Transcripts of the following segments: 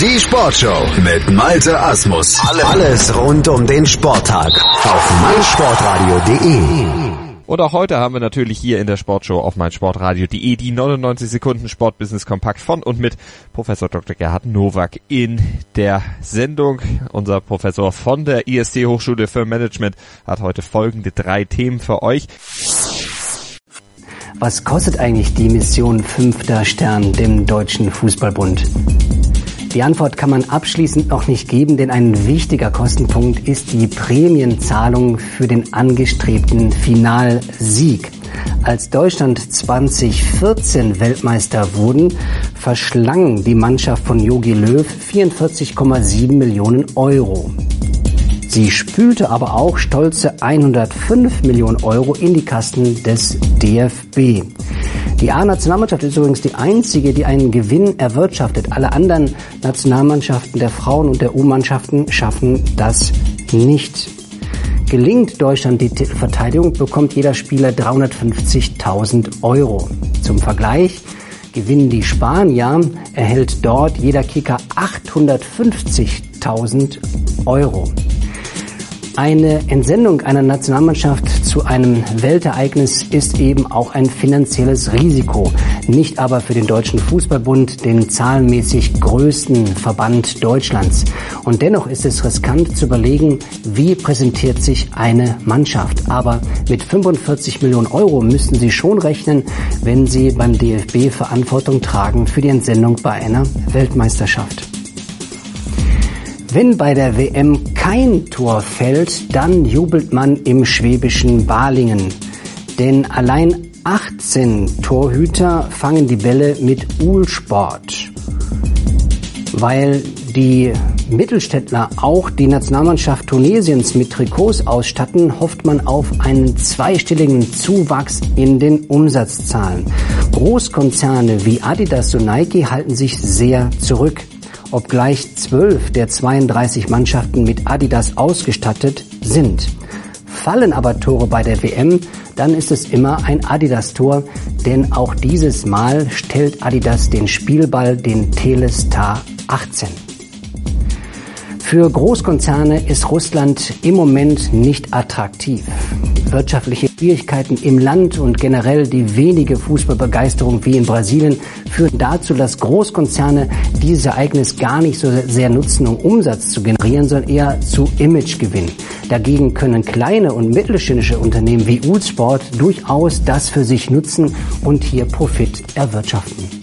Die Sportshow mit Malte Asmus. Alles rund um den Sporttag auf meinsportradio.de. Und auch heute haben wir natürlich hier in der Sportshow auf meinsportradio.de die 99 Sekunden Sportbusiness Kompakt von und mit Professor Dr. Gerhard Nowak in der Sendung. Unser Professor von der IST Hochschule für Management hat heute folgende drei Themen für euch. Was kostet eigentlich die Mission Fünfter Stern dem Deutschen Fußballbund? Die Antwort kann man abschließend noch nicht geben, denn ein wichtiger Kostenpunkt ist die Prämienzahlung für den angestrebten Finalsieg. Als Deutschland 2014 Weltmeister wurden, verschlang die Mannschaft von Jogi Löw 44,7 Millionen Euro. Sie spülte aber auch stolze 105 Millionen Euro in die Kassen des DFB. Die A-Nationalmannschaft ist übrigens die einzige, die einen Gewinn erwirtschaftet. Alle anderen Nationalmannschaften der Frauen und der U-Mannschaften schaffen das nicht. Gelingt Deutschland die Titelverteidigung, bekommt jeder Spieler 350.000 Euro. Zum Vergleich, gewinnen die Spanier, erhält dort jeder Kicker 850.000 Euro. Eine Entsendung einer Nationalmannschaft zu einem Weltereignis ist eben auch ein finanzielles Risiko. Nicht aber für den Deutschen Fußballbund, den zahlenmäßig größten Verband Deutschlands. Und dennoch ist es riskant zu überlegen, wie präsentiert sich eine Mannschaft. Aber mit 45 Millionen Euro müssten Sie schon rechnen, wenn Sie beim DFB Verantwortung tragen für die Entsendung bei einer Weltmeisterschaft. Wenn bei der WM kein Tor fällt, dann jubelt man im schwäbischen Balingen. Denn allein 18 Torhüter fangen die Bälle mit Uhlsport. Weil die Mittelstädtler auch die Nationalmannschaft Tunesiens mit Trikots ausstatten, hofft man auf einen zweistelligen Zuwachs in den Umsatzzahlen. Großkonzerne wie Adidas und Nike halten sich sehr zurück obgleich zwölf der 32 Mannschaften mit Adidas ausgestattet sind. Fallen aber Tore bei der WM, dann ist es immer ein Adidas-Tor, denn auch dieses Mal stellt Adidas den Spielball den Telestar 18. Für Großkonzerne ist Russland im Moment nicht attraktiv. Wirtschaftliche Schwierigkeiten im Land und generell die wenige Fußballbegeisterung wie in Brasilien führen dazu, dass Großkonzerne dieses Ereignis gar nicht so sehr nutzen, um Umsatz zu generieren, sondern eher zu Imagegewinn. Dagegen können kleine und mittelständische Unternehmen wie Ulsport durchaus das für sich nutzen und hier Profit erwirtschaften.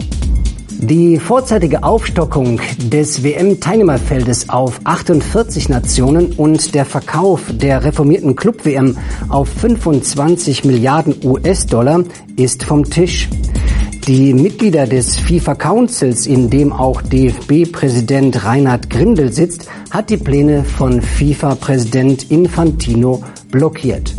Die vorzeitige Aufstockung des WM-Teilnehmerfeldes auf 48 Nationen und der Verkauf der reformierten Club-WM auf 25 Milliarden US-Dollar ist vom Tisch. Die Mitglieder des FIFA Councils, in dem auch DFB-Präsident Reinhard Grindel sitzt, hat die Pläne von FIFA-Präsident Infantino blockiert.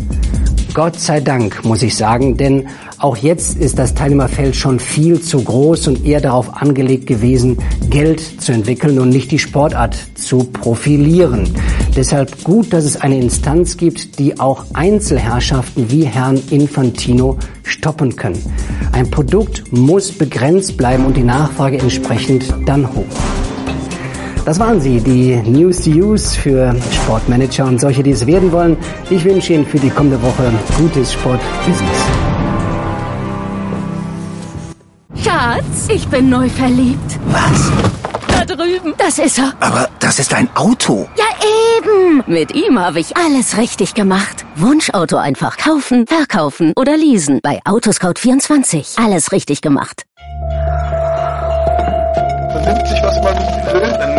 Gott sei Dank, muss ich sagen, denn auch jetzt ist das Teilnehmerfeld schon viel zu groß und eher darauf angelegt gewesen, Geld zu entwickeln und nicht die Sportart zu profilieren. Deshalb gut, dass es eine Instanz gibt, die auch Einzelherrschaften wie Herrn Infantino stoppen können. Ein Produkt muss begrenzt bleiben und die Nachfrage entsprechend dann hoch. Das waren sie, die News to Use für Sportmanager und solche, die es werden wollen. Ich wünsche Ihnen für die kommende Woche gutes Sportbusiness. Schatz, ich bin neu verliebt. Was? Da drüben. Das ist er. Aber das ist ein Auto. Ja, eben. Mit ihm habe ich alles richtig gemacht. Wunschauto einfach kaufen, verkaufen oder leasen. Bei Autoscout24. Alles richtig gemacht. Vernimmt sich, was man will.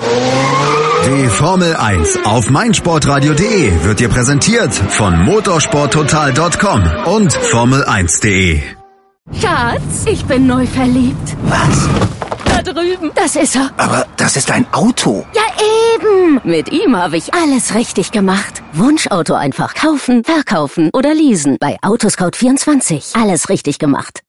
Die Formel 1 auf meinsportradio.de wird dir präsentiert von motorsporttotal.com und Formel1.de. Schatz, ich bin neu verliebt. Was? Da drüben. Das ist er. Aber das ist ein Auto. Ja, eben. Mit ihm habe ich alles richtig gemacht. Wunschauto einfach kaufen, verkaufen oder leasen. Bei Autoscout24. Alles richtig gemacht.